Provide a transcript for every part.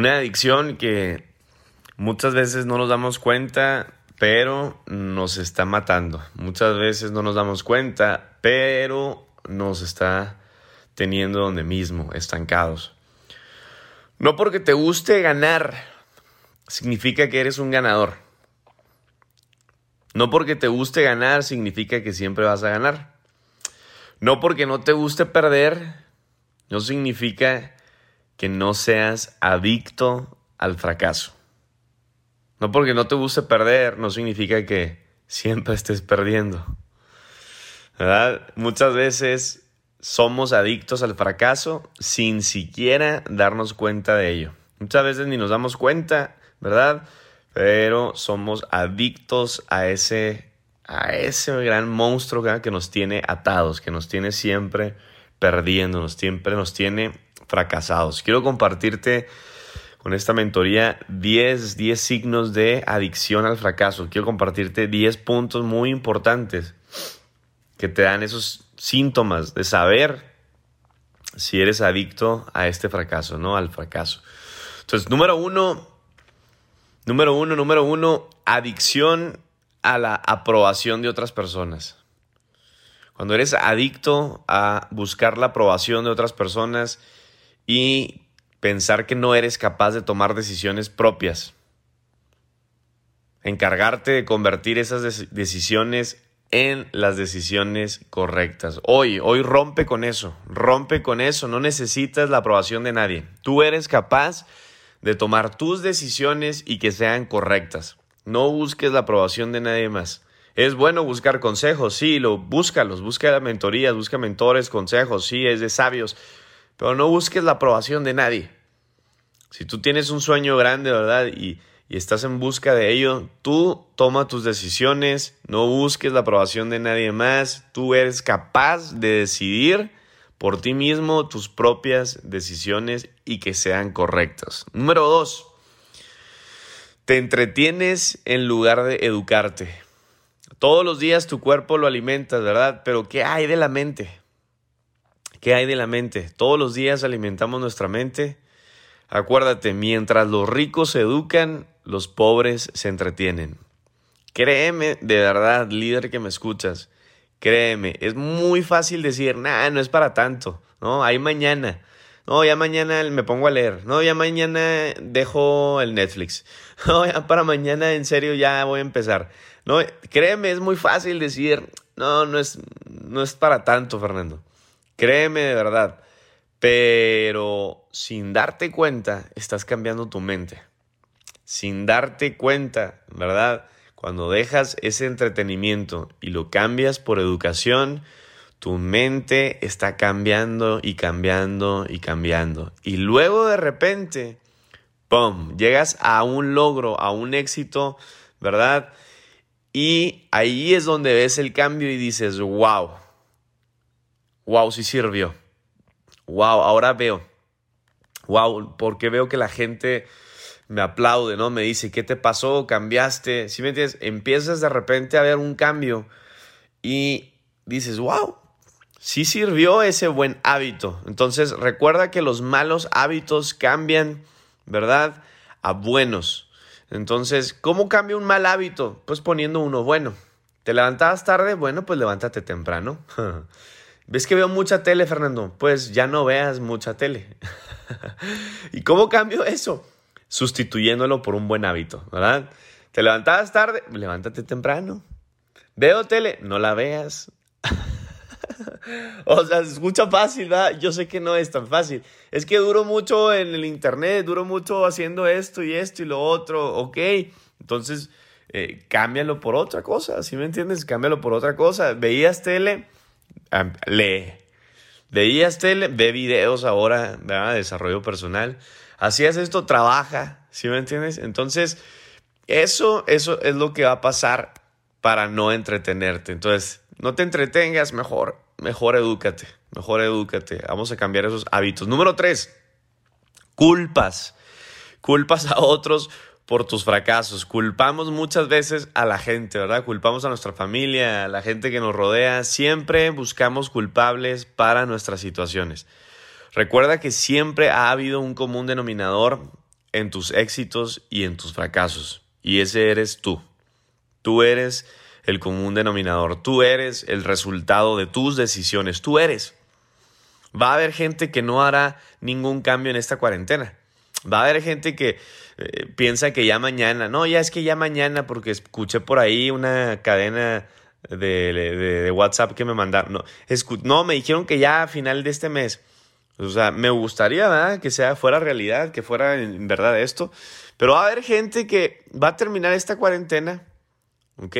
Una adicción que muchas veces no nos damos cuenta, pero nos está matando. Muchas veces no nos damos cuenta, pero nos está teniendo donde mismo, estancados. No porque te guste ganar, significa que eres un ganador. No porque te guste ganar, significa que siempre vas a ganar. No porque no te guste perder, no significa que no seas adicto al fracaso. No porque no te guste perder, no significa que siempre estés perdiendo. ¿Verdad? Muchas veces somos adictos al fracaso sin siquiera darnos cuenta de ello. Muchas veces ni nos damos cuenta, ¿verdad? Pero somos adictos a ese, a ese gran monstruo que nos tiene atados, que nos tiene siempre perdiendo, siempre nos tiene fracasados. Quiero compartirte con esta mentoría 10, 10 signos de adicción al fracaso. Quiero compartirte 10 puntos muy importantes que te dan esos síntomas de saber si eres adicto a este fracaso, ¿no? Al fracaso. Entonces, número uno, número uno, número uno, adicción a la aprobación de otras personas. Cuando eres adicto a buscar la aprobación de otras personas y pensar que no eres capaz de tomar decisiones propias. Encargarte de convertir esas decisiones en las decisiones correctas. Hoy, hoy rompe con eso, rompe con eso, no necesitas la aprobación de nadie. Tú eres capaz de tomar tus decisiones y que sean correctas. No busques la aprobación de nadie más. Es bueno buscar consejos, sí, lo búscalos, busca mentorías, busca mentores, consejos, sí, es de sabios, pero no busques la aprobación de nadie. Si tú tienes un sueño grande, ¿verdad? Y y estás en busca de ello, tú toma tus decisiones, no busques la aprobación de nadie más, tú eres capaz de decidir por ti mismo tus propias decisiones y que sean correctas. Número dos, te entretienes en lugar de educarte. Todos los días tu cuerpo lo alimentas, ¿verdad? Pero ¿qué hay de la mente? ¿Qué hay de la mente? Todos los días alimentamos nuestra mente. Acuérdate, mientras los ricos se educan, los pobres se entretienen. Créeme, de verdad, líder que me escuchas, créeme, es muy fácil decir, nah, no es para tanto, ¿no? Hay mañana. No, ya mañana me pongo a leer. No, ya mañana dejo el Netflix. No, ya para mañana en serio ya voy a empezar. No, créeme, es muy fácil decir, no, no es, no es para tanto, Fernando. Créeme de verdad. Pero sin darte cuenta, estás cambiando tu mente sin darte cuenta, ¿verdad? Cuando dejas ese entretenimiento y lo cambias por educación, tu mente está cambiando y cambiando y cambiando. Y luego de repente, ¡pum!, llegas a un logro, a un éxito, ¿verdad? Y ahí es donde ves el cambio y dices, wow, wow, sí sirvió. Wow, ahora veo. Wow, porque veo que la gente me aplaude, ¿no? Me dice, ¿qué te pasó? ¿Cambiaste? Si me entiendes? Empiezas de repente a ver un cambio y dices, wow, sí sirvió ese buen hábito. Entonces recuerda que los malos hábitos cambian, ¿verdad? A buenos. Entonces, ¿cómo cambia un mal hábito? Pues poniendo uno bueno. ¿Te levantabas tarde? Bueno, pues levántate temprano. ¿Ves que veo mucha tele, Fernando? Pues ya no veas mucha tele. ¿Y cómo cambio eso? sustituyéndolo por un buen hábito, ¿verdad? ¿Te levantabas tarde? Levántate temprano. ¿Veo tele? No la veas. o sea, se escucha fácil, ¿verdad? Yo sé que no es tan fácil. Es que duro mucho en el internet, duro mucho haciendo esto y esto y lo otro, ok. Entonces, eh, cámbialo por otra cosa, ¿sí me entiendes? Cámbialo por otra cosa. ¿Veías tele? Lee. ¿Veías tele? Ve videos ahora, ¿verdad? Desarrollo personal. Hacías esto, trabaja, ¿sí me entiendes? Entonces, eso, eso es lo que va a pasar para no entretenerte. Entonces, no te entretengas, mejor, mejor edúcate, mejor edúcate. Vamos a cambiar esos hábitos. Número tres, culpas. Culpas a otros por tus fracasos. Culpamos muchas veces a la gente, ¿verdad? Culpamos a nuestra familia, a la gente que nos rodea. Siempre buscamos culpables para nuestras situaciones. Recuerda que siempre ha habido un común denominador en tus éxitos y en tus fracasos. Y ese eres tú. Tú eres el común denominador. Tú eres el resultado de tus decisiones. Tú eres. Va a haber gente que no hará ningún cambio en esta cuarentena. Va a haber gente que eh, piensa que ya mañana, no, ya es que ya mañana, porque escuché por ahí una cadena de, WhatsApp que me mandaron. No, no, me dijeron que ya a final de este mes. O sea, me gustaría que sea fuera realidad, que fuera en verdad esto. Pero va a haber gente que va a terminar esta cuarentena, ¿ok?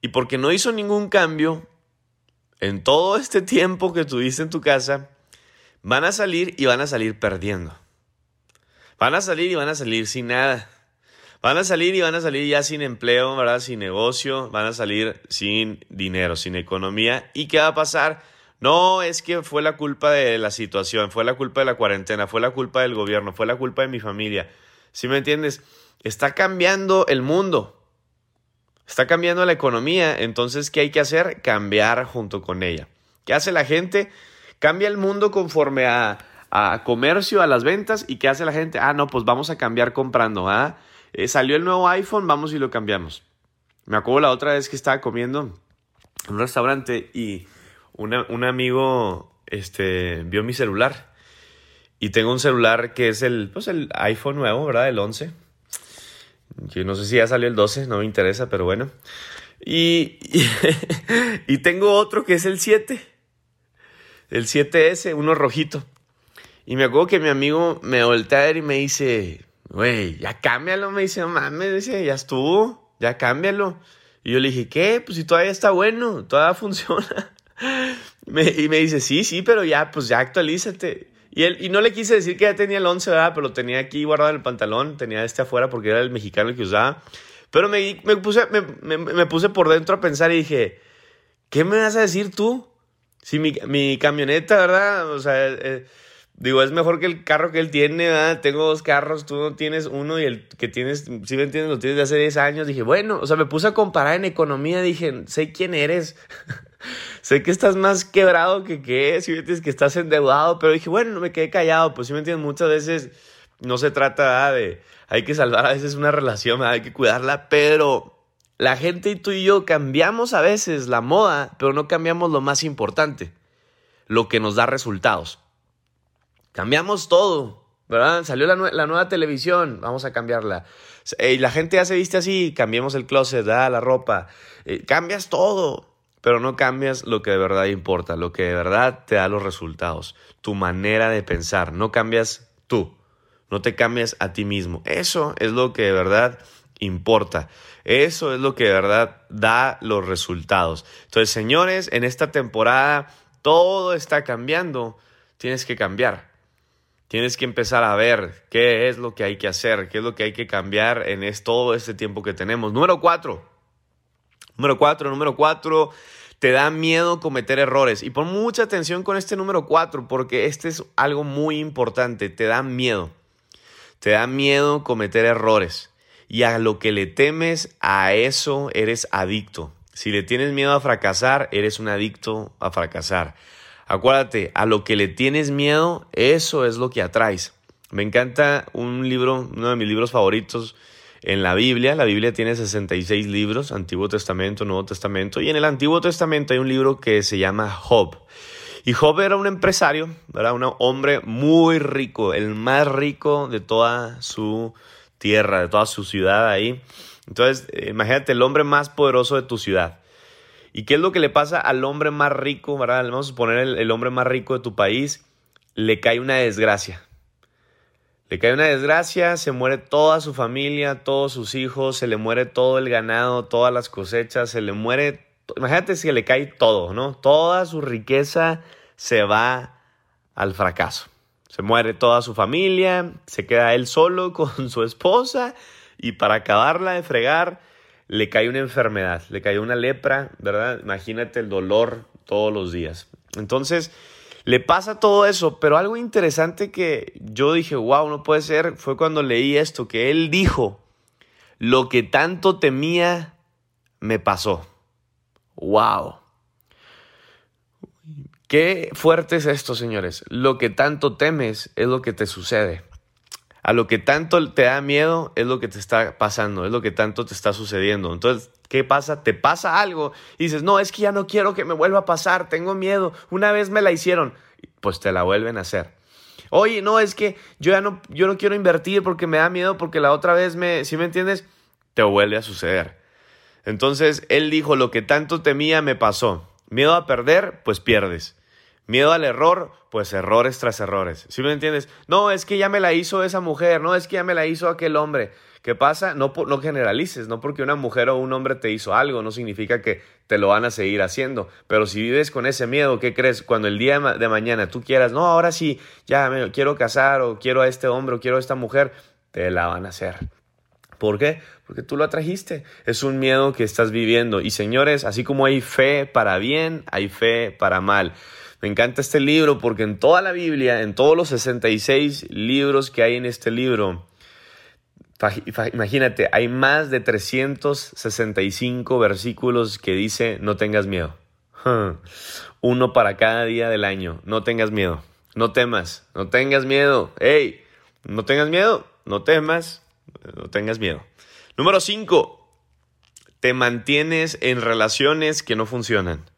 Y porque no hizo ningún cambio en todo este tiempo que tuviste en tu casa, van a salir y van a salir perdiendo. Van a salir y van a salir sin nada. Van a salir y van a salir ya sin empleo, ¿verdad? Sin negocio, van a salir sin dinero, sin economía. ¿Y qué va a pasar? No es que fue la culpa de la situación, fue la culpa de la cuarentena, fue la culpa del gobierno, fue la culpa de mi familia. ¿Sí me entiendes? Está cambiando el mundo. Está cambiando la economía. Entonces, ¿qué hay que hacer? Cambiar junto con ella. ¿Qué hace la gente? Cambia el mundo conforme a, a comercio, a las ventas. ¿Y qué hace la gente? Ah, no, pues vamos a cambiar comprando. ¿ah? Eh, salió el nuevo iPhone, vamos y lo cambiamos. Me acuerdo la otra vez que estaba comiendo en un restaurante y un amigo este, vio mi celular. Y tengo un celular que es el, pues el iPhone nuevo, ¿verdad? El 11. Yo no sé si ya salió el 12, no me interesa, pero bueno. Y, y, tengo otro que es el 7. El 7S, uno rojito. Y me acuerdo que mi amigo me voltea a ver y me dice, güey, ya cámbialo. Me dice, no mames, dice, ya estuvo, ya cámbialo. Y yo le dije, ¿qué? Pues si todavía está bueno, todavía funciona. y me dice, sí, sí, pero ya, pues ya actualízate. Y, él, y no le quise decir que ya tenía el 11, ¿verdad? Pero lo tenía aquí guardado en el pantalón, tenía este afuera porque era el mexicano el que usaba. Pero me, me puse, me, me, puse por dentro a pensar y dije, ¿qué me vas a decir tú? Si mi, mi camioneta, ¿verdad? O sea, eh, digo, es mejor que el carro que él tiene, ¿verdad? Tengo dos carros, tú no tienes uno y el que tienes, si me entiendes, lo tienes de hace 10 años. Dije, bueno, o sea, me puse a comparar en economía, dije, sé quién eres. sé que estás más quebrado que qué, si me entiendes que estás endeudado, pero dije, bueno, no me quedé callado, pues si me entiendes, muchas veces no se trata de, hay que salvar a veces una relación, hay que cuidarla, pero la gente y tú y yo cambiamos a veces la moda, pero no cambiamos lo más importante, lo que nos da resultados. Cambiamos todo, ¿verdad? Salió la, nueva televisión, vamos a cambiarla. Y la gente ya se viste así, cambiemos el closet, la ropa. Eh, cambias todo pero no cambias lo que de verdad importa, lo que de verdad te da los resultados, tu manera de pensar, no cambias tú, no te cambias a ti mismo. Eso es lo que de verdad importa. Eso es lo que de verdad da los resultados. Entonces, señores, en esta temporada todo está cambiando. Tienes que cambiar. Tienes que empezar a ver qué es lo que hay que hacer, qué es lo que hay que cambiar en todo este tiempo que tenemos. Número cuatro, Número cuatro, número cuatro, te da miedo cometer errores. Y pon mucha atención con este número cuatro, porque este es algo muy importante. Te da miedo. Te da miedo cometer errores. Y a lo que le temes, a eso eres adicto. Si le tienes miedo a fracasar, eres un adicto a fracasar. Acuérdate, a lo que le tienes miedo, eso es lo que atraes. Me encanta un libro, uno de mis libros favoritos, en la Biblia. La Biblia tiene 66 libros, Antiguo Testamento, Nuevo Testamento, y en el Antiguo Testamento hay un libro que se llama Job. Y Job era un empresario, era un hombre muy rico, el más rico de toda su tierra, de toda su ciudad ahí. Entonces, imagínate el hombre más poderoso de tu ciudad. ¿Y qué es lo que le pasa al hombre más rico, verdad? Vamos a suponer el hombre más rico de tu país, le cae una desgracia. Le cae una desgracia, se muere toda su familia, todos sus hijos, se le muere todo el ganado, todas las cosechas, se le muere, imagínate si le cae todo, ¿no? Toda su riqueza se va al fracaso. Se muere toda su familia, se queda él solo con su esposa y para acabarla de fregar le cae una enfermedad, le cae una lepra, ¿verdad? Imagínate el dolor todos los días. Entonces, le pasa todo eso, pero algo interesante que yo dije, wow, no puede ser, fue cuando leí esto, que él dijo, lo que tanto temía me pasó. Wow. Qué fuerte es esto, señores. Lo que tanto temes es lo que te sucede. A lo que tanto te da miedo es lo que te está pasando, es lo que tanto te está sucediendo. Entonces, ¿qué pasa? Te pasa algo y dices, no, es que ya no quiero que me vuelva a pasar, tengo miedo, una vez me la hicieron, pues te la vuelven a hacer. Oye, no, es que yo ya no, yo no quiero invertir porque me da miedo, porque la otra vez me, si me entiendes? Te vuelve a suceder. Entonces, él dijo, lo que tanto temía me pasó. Miedo a perder, pues pierdes. Miedo al error, pues errores tras errores. ¿Sí me entiendes? No, es que ya me la hizo esa mujer, no, es que ya me la hizo aquel hombre. ¿Qué pasa? No, no generalices, no porque una mujer o un hombre te hizo algo, no significa que te lo van a seguir haciendo. Pero si vives con ese miedo, ¿qué crees? Cuando el día de mañana tú quieras, no, ahora sí, ya me quiero casar o quiero a este hombre o quiero a esta mujer, te la van a hacer. ¿Por qué? Porque tú lo atrajiste. Es un miedo que estás viviendo. Y señores, así como hay fe para bien, hay fe para mal. Me encanta este libro porque en toda la Biblia, en todos los 66 libros que hay en este libro, imagínate, hay más de 365 versículos que dice no tengas miedo. Uno para cada día del año. No tengas miedo. No temas. No tengas miedo. ¡Ey! No tengas miedo. No temas. No tengas miedo. Número 5. Te mantienes en relaciones que no funcionan.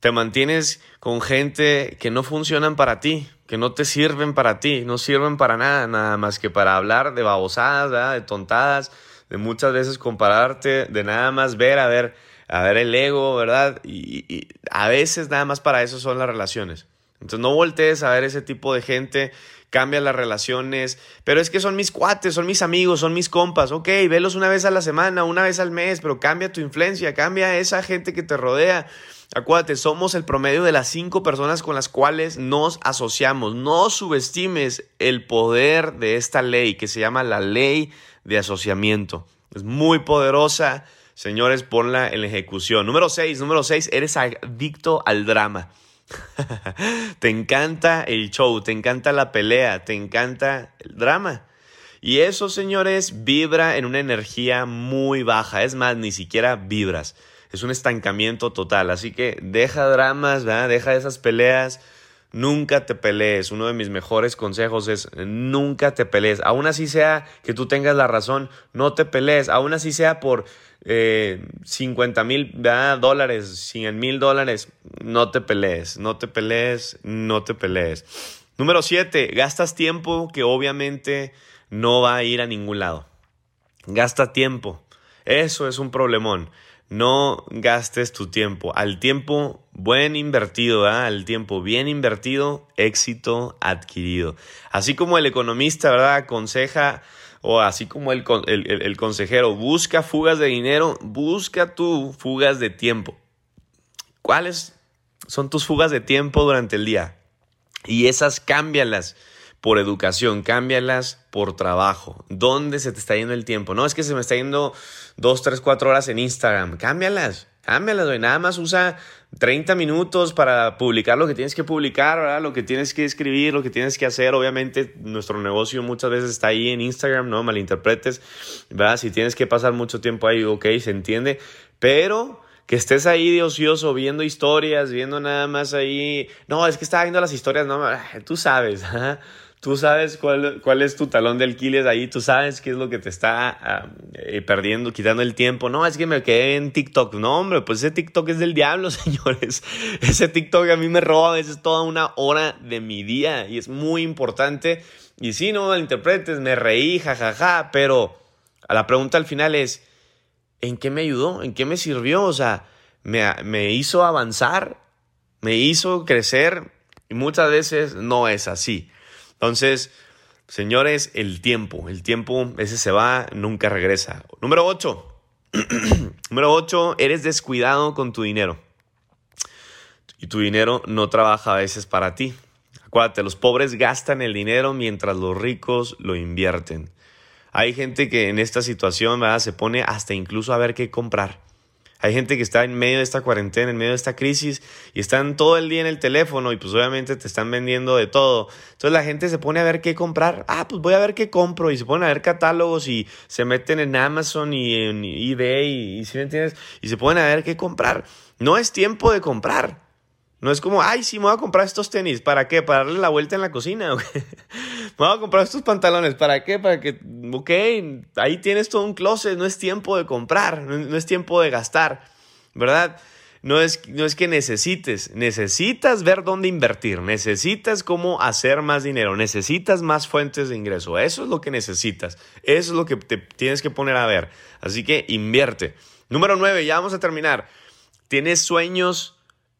Te mantienes con gente que no funcionan para ti, que no te sirven para ti, no sirven para nada, nada más que para hablar de babosadas, de tontadas, de muchas veces compararte, de nada más ver, a ver, a ver el ego, ¿verdad? Y, y a veces nada más para eso son las relaciones. Entonces no voltees a ver ese tipo de gente cambia las relaciones, pero es que son mis cuates, son mis amigos, son mis compas, ok, velos una vez a la semana, una vez al mes, pero cambia tu influencia, cambia esa gente que te rodea. Acuérdate, somos el promedio de las cinco personas con las cuales nos asociamos. No subestimes el poder de esta ley que se llama la ley de asociamiento. Es muy poderosa. Señores, ponla en ejecución. Número seis, número seis, eres adicto al drama. te encanta el show, te encanta la pelea, te encanta el drama. Y eso, señores, vibra en una energía muy baja. Es más, ni siquiera vibras. Es un estancamiento total. Así que deja dramas, deja esas peleas. Nunca te pelees. Uno de mis mejores consejos es nunca te pelees. Aún así sea que tú tengas la razón, no te pelees. Aún así sea por eh, 50 mil dólares, 100 mil dólares, no te pelees, no te pelees, no te pelees. Número 7, gastas tiempo que obviamente no va a ir a ningún lado. Gasta tiempo. Eso es un problemón. No gastes tu tiempo. Al tiempo buen invertido, al tiempo bien invertido, éxito adquirido. Así como el economista, ¿verdad? Aconseja o así como el, el, consejero busca fugas de dinero, busca tú fugas de tiempo. ¿Cuáles son tus fugas de tiempo durante el día? Y esas cámbialas por educación, cámbialas por trabajo. ¿Dónde se te está yendo el tiempo? No es que se me está yendo dos, tres, cuatro horas en Instagram. Cámbialas, cámbialas, Nada más usa 30 minutos para publicar lo que tienes que publicar, ¿verdad? Lo que tienes que escribir, lo que tienes que hacer. Obviamente, nuestro negocio muchas veces está ahí en Instagram, no malinterpretes, ¿verdad? Si tienes que pasar mucho tiempo ahí, ok, se entiende. Pero que estés ahí de ocioso viendo historias, viendo nada más ahí. No, es que estaba viendo las historias, no, tú sabes, Tú sabes cuál, cuál es tu talón de alquiles ahí, tú sabes qué es lo que te está ah, eh, perdiendo, quitando el tiempo. No, es que me quedé en TikTok. No, hombre, pues ese TikTok es del diablo, señores. Ese TikTok a mí me roba a veces toda una hora de mi día y es muy importante. Y sí, no interpretes, me reí, jajaja, pero a la pregunta al final es, ¿en qué me ayudó? ¿En qué me sirvió? O sea, me, me hizo avanzar, me hizo crecer y muchas veces no es así. Entonces, señores, el tiempo, el tiempo ese se va, nunca regresa. Número 8. Número 8, eres descuidado con tu dinero. Y tu dinero no trabaja a veces para ti. Acuérdate, los pobres gastan el dinero mientras los ricos lo invierten. Hay gente que en esta situación se pone hasta incluso a ver qué comprar. Hay gente que está en medio de esta cuarentena, en medio de esta crisis y están todo el día en el teléfono y pues obviamente te están vendiendo de todo. Entonces la gente se pone a ver qué comprar. Ah, pues voy a ver qué compro y se ponen a ver catálogos y se meten en Amazon y en eBay y, si me entiendes? Y se ponen a ver qué comprar. No es tiempo de comprar. No es como, ay, sí, me voy a comprar estos tenis. ¿Para qué? ¿Para darle la vuelta en la cocina? voy a comprar estos pantalones. ¿Para qué? Para que, ok, ahí tienes todo un closet, no es tiempo de comprar, no, es tiempo de gastar, ¿verdad? No es, no es, que necesites, necesitas ver dónde invertir, necesitas cómo hacer más dinero, necesitas más fuentes de ingreso. Eso es lo que necesitas, eso es lo que te tienes que poner a ver. Así que invierte. Número nueve, ya vamos a terminar. Tienes sueños,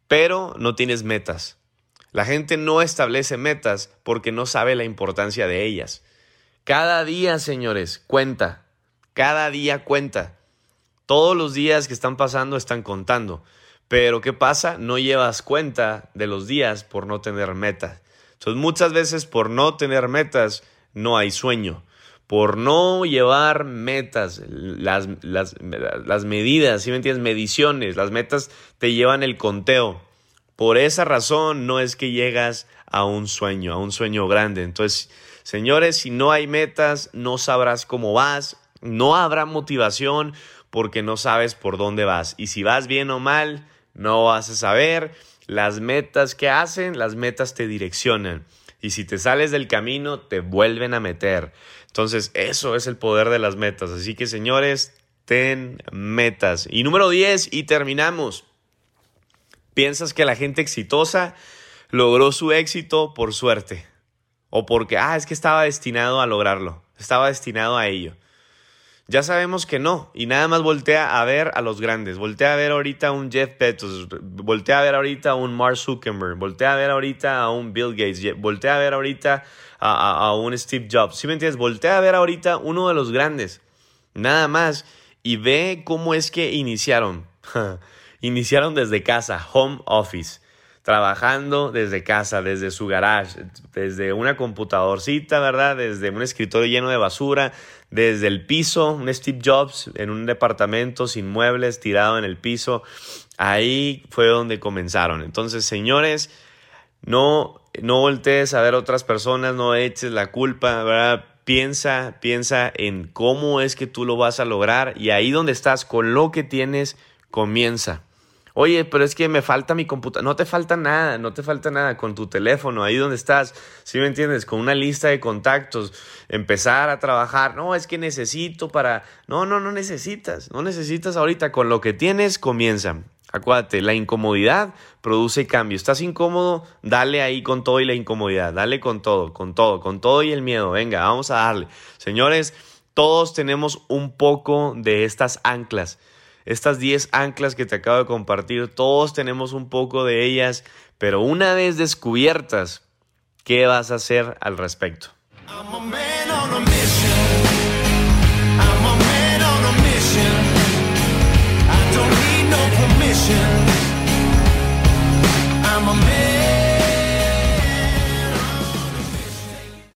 pero no tienes metas. La gente no establece metas porque no sabe la importancia de ellas. Cada día, señores, cuenta. Cada día cuenta. Todos los días que están pasando están contando. Pero ¿qué pasa? No llevas cuenta de los días por no tener metas. Entonces muchas veces por no tener metas no hay sueño. Por no llevar metas, las, las, las medidas, ¿sí me entiendes? Mediciones, las metas te llevan el conteo. Por esa razón no es que llegas a un sueño, a un sueño grande. Entonces, señores, si no hay metas, no sabrás cómo vas, no habrá motivación porque no sabes por dónde vas. Y si vas bien o mal, no vas a saber. Las metas que hacen, las metas te direccionan. Y si te sales del camino, te vuelven a meter. Entonces, eso es el poder de las metas. Así que, señores, ten metas. Y número 10, y terminamos. Piensas que la gente exitosa logró su éxito por suerte o porque, ah, es que estaba destinado a lograrlo, estaba destinado a ello. Ya sabemos que no, y nada más voltea a ver a los grandes, voltea a ver ahorita a un Jeff Bezos, voltea a ver ahorita a un Mark Zuckerberg, voltea a ver ahorita a un Bill Gates, voltea a ver ahorita a, a un Steve Jobs, ¿sí me entiendes? Voltea a ver ahorita uno de los grandes, nada más, y ve cómo es que iniciaron. Iniciaron desde casa, home office, trabajando desde casa, desde su garage, desde una computadorcita, ¿verdad? Desde un escritorio lleno de basura, desde el piso, un Steve Jobs en un departamento sin muebles, tirado en el piso. Ahí fue donde comenzaron. Entonces, señores, no, no voltees a ver otras personas, no eches la culpa, ¿verdad? Piensa, piensa en cómo es que tú lo vas a lograr y ahí donde estás, con lo que tienes, comienza. Oye, pero es que me falta mi computadora. No te falta nada, no te falta nada. Con tu teléfono, ahí donde estás, ¿sí me entiendes? Con una lista de contactos, empezar a trabajar. No, es que necesito para. No, no, no necesitas. No necesitas ahorita. Con lo que tienes, comienza. Acuérdate, la incomodidad produce cambio. Estás incómodo, dale ahí con todo y la incomodidad. Dale con todo, con todo, con todo y el miedo. Venga, vamos a darle. Señores, todos tenemos un poco de estas anclas estas 10 anclas que te acabo de compartir, todos tenemos un poco de ellas, pero una vez descubiertas, ¿qué vas a hacer al respecto?